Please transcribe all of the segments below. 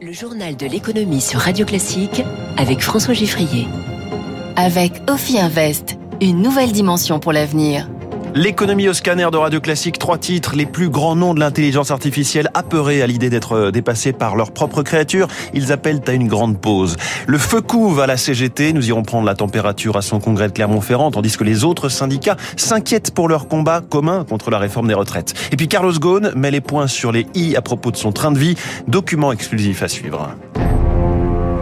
Le journal de l'économie sur Radio Classique avec François Giffrier. Avec Ophi Invest, une nouvelle dimension pour l'avenir. L'économie au scanner de Radio Classique, trois titres, les plus grands noms de l'intelligence artificielle apeurés à l'idée d'être euh, dépassés par leurs propres créatures, ils appellent à une grande pause. Le feu couve à la CGT, nous irons prendre la température à son congrès de Clermont-Ferrand, tandis que les autres syndicats s'inquiètent pour leur combat commun contre la réforme des retraites. Et puis Carlos Ghosn met les points sur les i à propos de son train de vie, document exclusif à suivre.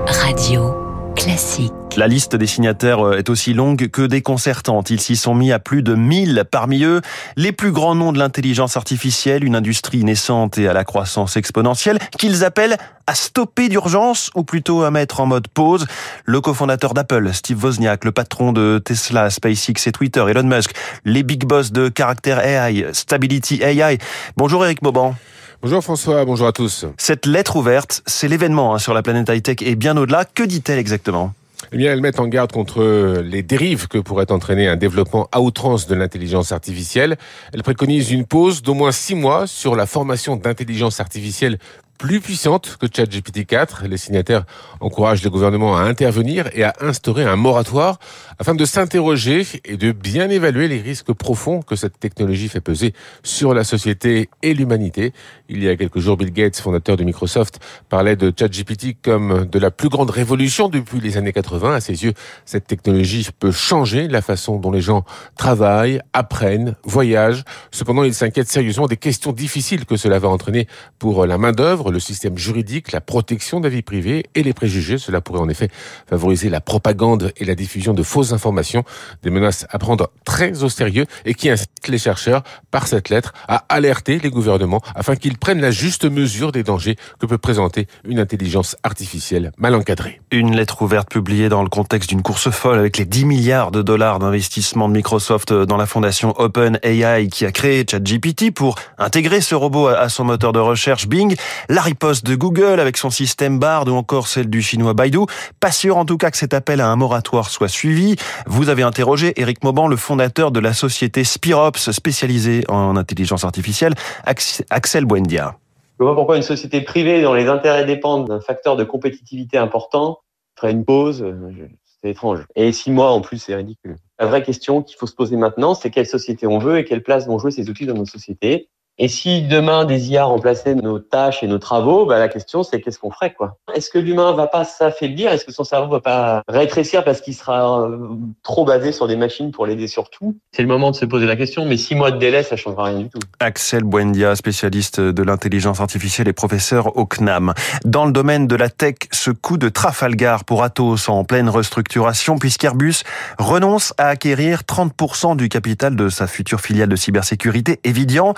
Radio Classique. La liste des signataires euh, est aussi longue que déconcertante. Ils s'y sont mis à plus de 1000. Parmi eux, les plus grands noms de l'intelligence artificielle, une industrie naissante et à la croissance exponentielle, qu'ils appellent à stopper d'urgence ou plutôt à mettre en mode pause. Le cofondateur d'Apple, Steve Wozniak, le patron de Tesla, SpaceX et Twitter, Elon Musk, les big boss de Character AI, Stability AI. Bonjour Eric Mauban. Bonjour François, bonjour à tous. Cette lettre ouverte, c'est l'événement hein, sur la planète high-tech et bien au-delà. Que dit-elle exactement? Eh bien, elles mettent en garde contre les dérives que pourrait entraîner un développement à outrance de l'intelligence artificielle. Elles préconisent une pause d'au moins six mois sur la formation d'intelligence artificielle plus puissante que ChatGPT 4. Les signataires encouragent le gouvernement à intervenir et à instaurer un moratoire afin de s'interroger et de bien évaluer les risques profonds que cette technologie fait peser sur la société et l'humanité. Il y a quelques jours, Bill Gates, fondateur de Microsoft, parlait de ChatGPT comme de la plus grande révolution depuis les années 80. À ses yeux, cette technologie peut changer la façon dont les gens travaillent, apprennent, voyagent. Cependant, il s'inquiète sérieusement des questions difficiles que cela va entraîner pour la main-d'œuvre le système juridique, la protection de la vie privée et les préjugés. Cela pourrait en effet favoriser la propagande et la diffusion de fausses informations, des menaces à prendre très au sérieux et qui incitent les chercheurs, par cette lettre, à alerter les gouvernements afin qu'ils prennent la juste mesure des dangers que peut présenter une intelligence artificielle mal encadrée. Une lettre ouverte publiée dans le contexte d'une course folle avec les 10 milliards de dollars d'investissement de Microsoft dans la fondation OpenAI qui a créé ChatGPT pour intégrer ce robot à son moteur de recherche Bing la riposte de Google avec son système Bard ou encore celle du chinois Baidu. Pas sûr en tout cas que cet appel à un moratoire soit suivi. Vous avez interrogé Eric Mauban, le fondateur de la société Spirops spécialisée en intelligence artificielle, Axel Buendia. Je vois pourquoi une société privée dont les intérêts dépendent d'un facteur de compétitivité important ferait une pause. C'est étrange. Et six mois en plus, c'est ridicule. La vraie question qu'il faut se poser maintenant, c'est quelle société on veut et quelle place vont jouer ces outils dans nos sociétés. Et si demain des IA remplaçaient nos tâches et nos travaux, bah, la question c'est qu'est-ce qu'on ferait quoi? Est-ce que l'humain va pas s'affaiblir? Est-ce que son cerveau va pas rétrécir parce qu'il sera euh, trop basé sur des machines pour l'aider sur tout C'est le moment de se poser la question, mais six mois de délai, ça changera rien du tout. Axel Buendia, spécialiste de l'intelligence artificielle et professeur au CNAM. Dans le domaine de la tech, ce coup de Trafalgar pour Atos en pleine restructuration puisqu'Airbus renonce à acquérir 30% du capital de sa future filiale de cybersécurité Evidian.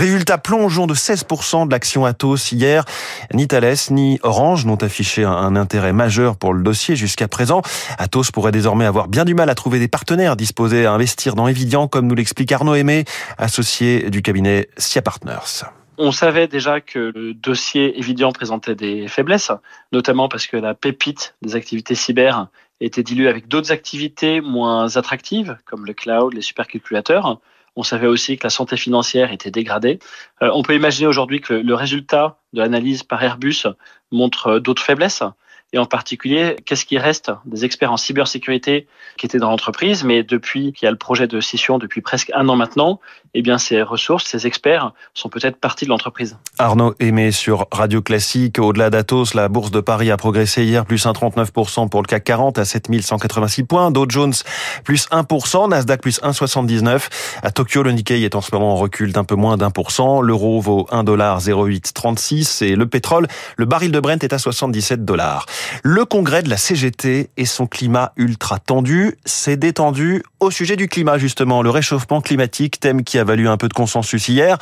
Résultat plongeon de 16% de l'action Atos hier. Ni Thales ni Orange n'ont affiché un intérêt majeur pour le dossier jusqu'à présent. Atos pourrait désormais avoir bien du mal à trouver des partenaires disposés à investir dans Evidian, comme nous l'explique Arnaud Aimé, associé du cabinet SIA Partners. On savait déjà que le dossier Evidian présentait des faiblesses, notamment parce que la pépite des activités cyber était diluée avec d'autres activités moins attractives, comme le cloud, les supercalculateurs. On savait aussi que la santé financière était dégradée. Euh, on peut imaginer aujourd'hui que le résultat de l'analyse par Airbus montre euh, d'autres faiblesses et en particulier, qu'est-ce qui reste des experts en cybersécurité qui étaient dans l'entreprise, mais depuis qu'il y a le projet de scission depuis presque un an maintenant, eh bien ces ressources, ces experts sont peut-être partis de l'entreprise. Arnaud Aimé sur Radio Classique. Au-delà d'Atos, la bourse de Paris a progressé hier, plus 1,39% pour le CAC 40 à 7186 points. Dow Jones, plus 1%. Nasdaq, plus 1,79. À Tokyo, le Nikkei est en ce moment en recul d'un peu moins d'un pour cent. L'euro vaut 1,0836 et le pétrole, le baril de Brent est à 77 dollars. Le congrès de la CGT et son climat ultra tendu s'est détendu au sujet du climat justement, le réchauffement climatique, thème qui a valu un peu de consensus hier.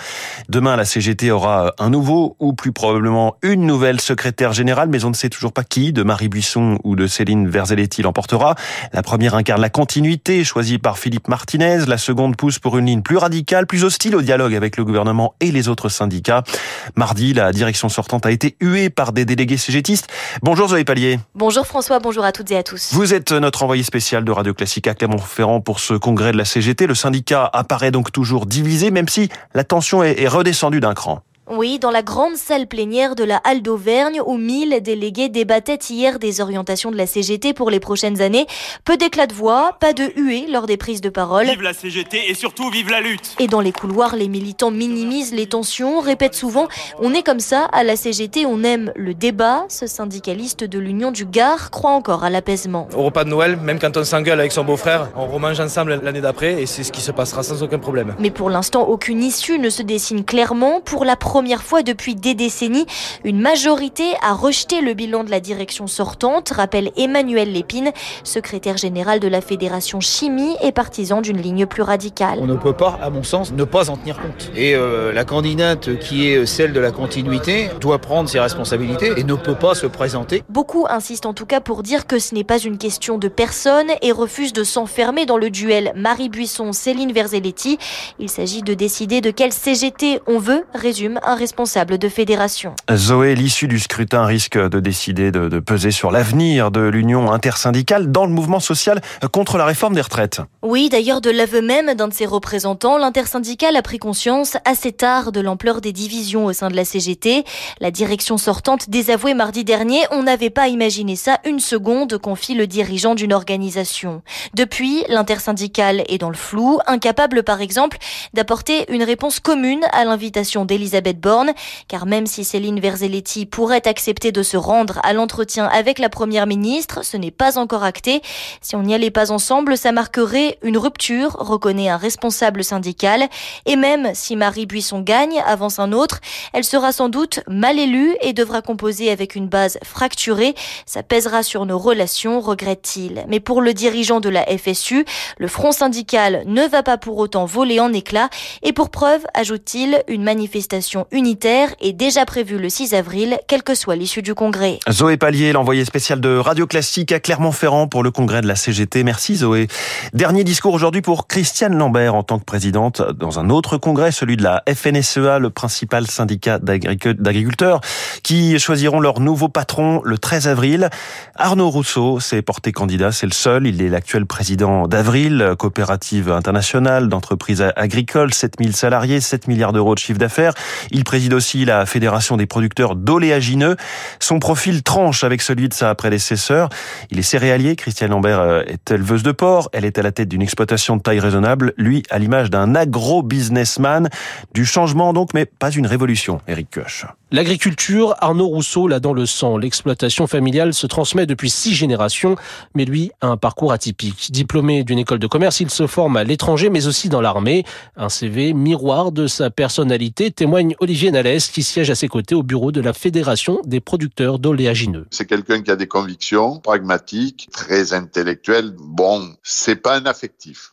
Demain, la CGT aura un nouveau ou plus probablement une nouvelle secrétaire générale, mais on ne sait toujours pas qui, de Marie Buisson ou de Céline Verzelletti l'emportera. La première incarne la continuité, choisie par Philippe Martinez. La seconde pousse pour une ligne plus radicale, plus hostile au dialogue avec le gouvernement et les autres syndicats. Mardi, la direction sortante a été huée par des délégués CGTistes. Zoé Pallier. Bonjour François, bonjour à toutes et à tous. Vous êtes notre envoyé spécial de Radio Classique à Clermont-Ferrand pour ce congrès de la CGT. Le syndicat apparaît donc toujours divisé, même si la tension est redescendue d'un cran. Oui, dans la grande salle plénière de la Halle d'Auvergne où 1000 délégués débattaient hier des orientations de la CGT pour les prochaines années. Peu d'éclat de voix, pas de huée lors des prises de parole. Vive la CGT et surtout vive la lutte Et dans les couloirs, les militants minimisent les tensions, répètent souvent On est comme ça, à la CGT, on aime le débat. Ce syndicaliste de l'Union du Gard croit encore à l'apaisement. Au repas de Noël, même quand on s'engueule avec son beau-frère, on remange ensemble l'année d'après et c'est ce qui se passera sans aucun problème. Mais pour l'instant, aucune issue ne se dessine clairement. Pour la première fois depuis des décennies, une majorité a rejeté le bilan de la direction sortante, rappelle Emmanuel Lépine, secrétaire général de la Fédération Chimie et partisan d'une ligne plus radicale. On ne peut pas, à mon sens, ne pas en tenir compte. Et euh, la candidate qui est celle de la continuité doit prendre ses responsabilités et ne peut pas se présenter. Beaucoup insistent en tout cas pour dire que ce n'est pas une question de personne et refusent de s'enfermer dans le duel Marie Buisson-Céline Verzelletti. Il s'agit de décider de quelle CGT on veut, résume un responsable de fédération. Zoé, l'issue du scrutin risque de décider de, de peser sur l'avenir de l'union intersyndicale dans le mouvement social contre la réforme des retraites. Oui, d'ailleurs, de l'aveu même d'un de ses représentants, l'intersyndicale a pris conscience assez tard de l'ampleur des divisions au sein de la CGT. La direction sortante désavouée mardi dernier, on n'avait pas imaginé ça une seconde, confie le dirigeant d'une organisation. Depuis, l'intersyndicale est dans le flou, incapable par exemple d'apporter une réponse commune à l'invitation d'Elisabeth Car même si Céline Verzelletti pourrait accepter de se rendre à l'entretien avec la première ministre, ce n'est pas encore acté. Si on n'y allait pas ensemble, ça marquerait une rupture, reconnaît un responsable syndical. Et même si Marie Buisson gagne, avance un autre, elle sera sans doute mal élue et devra composer avec une base fracturée. Ça pèsera sur nos relations, regrette-t-il. Mais pour le dirigeant de la FSU, le front syndical ne va pas pour autant voler en éclats. Et pour preuve, ajoute-t-il, une manifestation unitaire est déjà prévue le 6 avril, quelle que soit l'issue du congrès. Zoé Pallier, l'envoyé spécial de Radio Classique à Clermont-Ferrand pour le congrès de la CGT. Merci Zoé. Dernier discours aujourd'hui pour Christiane Lambert en tant que présidente dans un autre congrès, celui de la FNSEA, le principal syndicat d'agriculteurs, qui choisiront leur nouveau patron le 13 avril. Arnaud Rousseau s'est porté candidat, c'est le seul. Il est l'actuel président d'Avril, coopérative internationale d'entreprises agricoles, 7000 salariés, 7 milliards d'euros de chiffre d'affaires. Il préside aussi la Fédération des producteurs d'oléagineux. Son profil tranche avec celui de sa prédécesseur. Il est céréalier. Christiane Lambert euh, est éleveuse de porc. Elle est à la tête d'une exploitation de taille raisonnable. Lui, à l'image d'un agro-businessman. Du changement donc, mais pas une révolution. Eric Koch. L'agriculture, Arnaud Rousseau l'a dans le sang. L'exploitation familiale se transmet depuis six générations, mais lui a un parcours atypique. Diplômé d'une école de commerce, il se forme à l'étranger, mais aussi dans l'armée. Un CV miroir de sa personnalité, témoigne Olivier Nalès, qui siège à ses côtés au bureau de la Fédération des producteurs d'oléagineux. C'est quelqu'un qui a des convictions, pragmatiques, très intellectuel. Bon, c'est pas un affectif.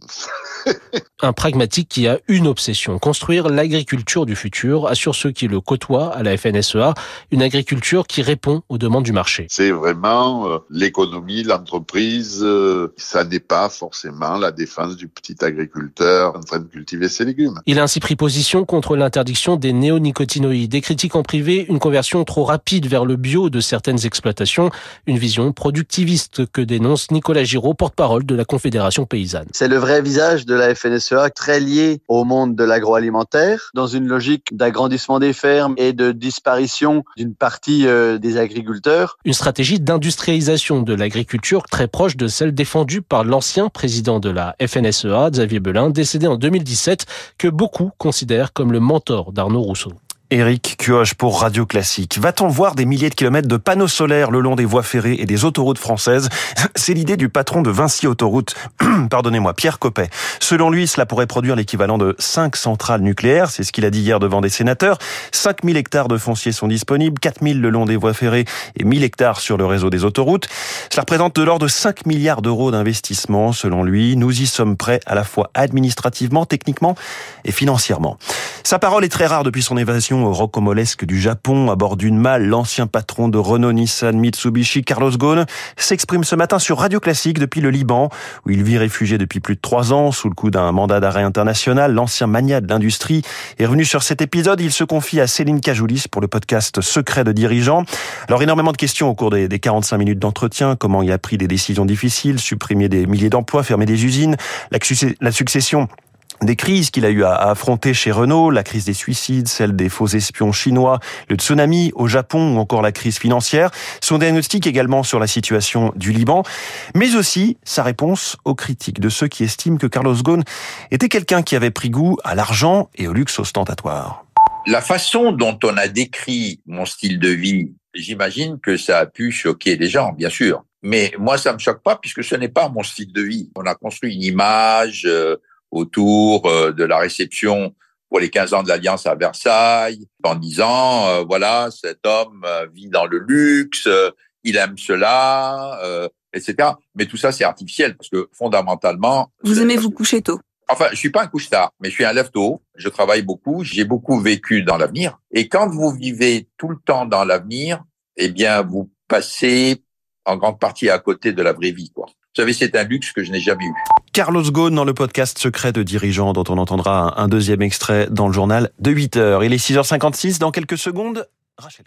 un pragmatique qui a une obsession, construire l'agriculture du futur, assure ceux qui le côtoient à la FNSEA, une agriculture qui répond aux demandes du marché. C'est vraiment euh, l'économie, l'entreprise, euh, ça n'est pas forcément la défense du petit agriculteur en train de cultiver ses légumes. Il a ainsi pris position contre l'interdiction des néonicotinoïdes, des critiques en privé, une conversion trop rapide vers le bio de certaines exploitations, une vision productiviste que dénonce Nicolas Giraud, porte-parole de la Confédération paysanne. C'est le vrai visage de la FNSEA, très lié au monde de l'agroalimentaire, dans une logique d'agrandissement des fermes et de disparition d'une partie euh, des agriculteurs. Une stratégie d'industrialisation de l'agriculture très proche de celle défendue par l'ancien président de la FNSEA, Xavier Belin, décédé en 2017, que beaucoup considèrent comme le mentor d'Arnaud Rousseau. Éric Cuoche pour Radio Classique. Va-t-on voir des milliers de kilomètres de panneaux solaires le long des voies ferrées et des autoroutes françaises? C'est l'idée du patron de Vinci Autoroute, pardonnez-moi, Pierre Coppet. Selon lui, cela pourrait produire l'équivalent de 5 centrales nucléaires, c'est ce qu'il a dit hier devant des sénateurs. 5000 hectares de fonciers sont disponibles, 4000 le long des voies ferrées et 1000 hectares sur le réseau des autoroutes. Cela représente de l'ordre de 5 milliards d'euros d'investissement, selon lui. Nous y sommes prêts à la fois administrativement, techniquement et financièrement. Sa parole est très rare depuis son évasion au rocambolesque du Japon à bord d'une malle. L'ancien patron de Renault, Nissan, Mitsubishi, Carlos Ghosn, s'exprime ce matin sur Radio Classique depuis le Liban, où il vit réfugié depuis plus de trois ans sous le coup d'un mandat d'arrêt international. L'ancien mania de l'industrie est revenu sur cet épisode. Il se confie à Céline Cajoulis pour le podcast Secret de dirigeants. Alors énormément de questions au cours des, des 45 minutes d'entretien. Comment il a pris des décisions difficiles, supprimer des milliers d'emplois, fermer des usines, la succession des crises qu'il a eu à affronter chez Renault, la crise des suicides, celle des faux espions chinois, le tsunami au Japon ou encore la crise financière, son diagnostic également sur la situation du Liban, mais aussi sa réponse aux critiques de ceux qui estiment que Carlos Ghosn était quelqu'un qui avait pris goût à l'argent et au luxe ostentatoire. La façon dont on a décrit mon style de vie, j'imagine que ça a pu choquer les gens, bien sûr. Mais moi, ça me choque pas puisque ce n'est pas mon style de vie. On a construit une image, euh, autour euh, de la réception pour les 15 ans de l'Alliance à Versailles, en disant, euh, voilà, cet homme euh, vit dans le luxe, il aime cela, etc. Mais tout ça, c'est artificiel, parce que fondamentalement... Vous aimez vous coucher tôt? Enfin, je suis pas un couche-tard, mais je suis un lève-tôt. Je travaille beaucoup, j'ai beaucoup vécu dans l'avenir. Et quand vous vivez tout le temps dans l'avenir, eh bien, vous passez en grande partie à côté de la vraie vie, quoi. Vous savez, c'est un luxe que je n'ai jamais eu. Carlos Ghosn dans le podcast Secret de dirigeants dont on entendra un deuxième extrait dans le journal de 8 heures. Il est 6h56 dans quelques secondes. Rachel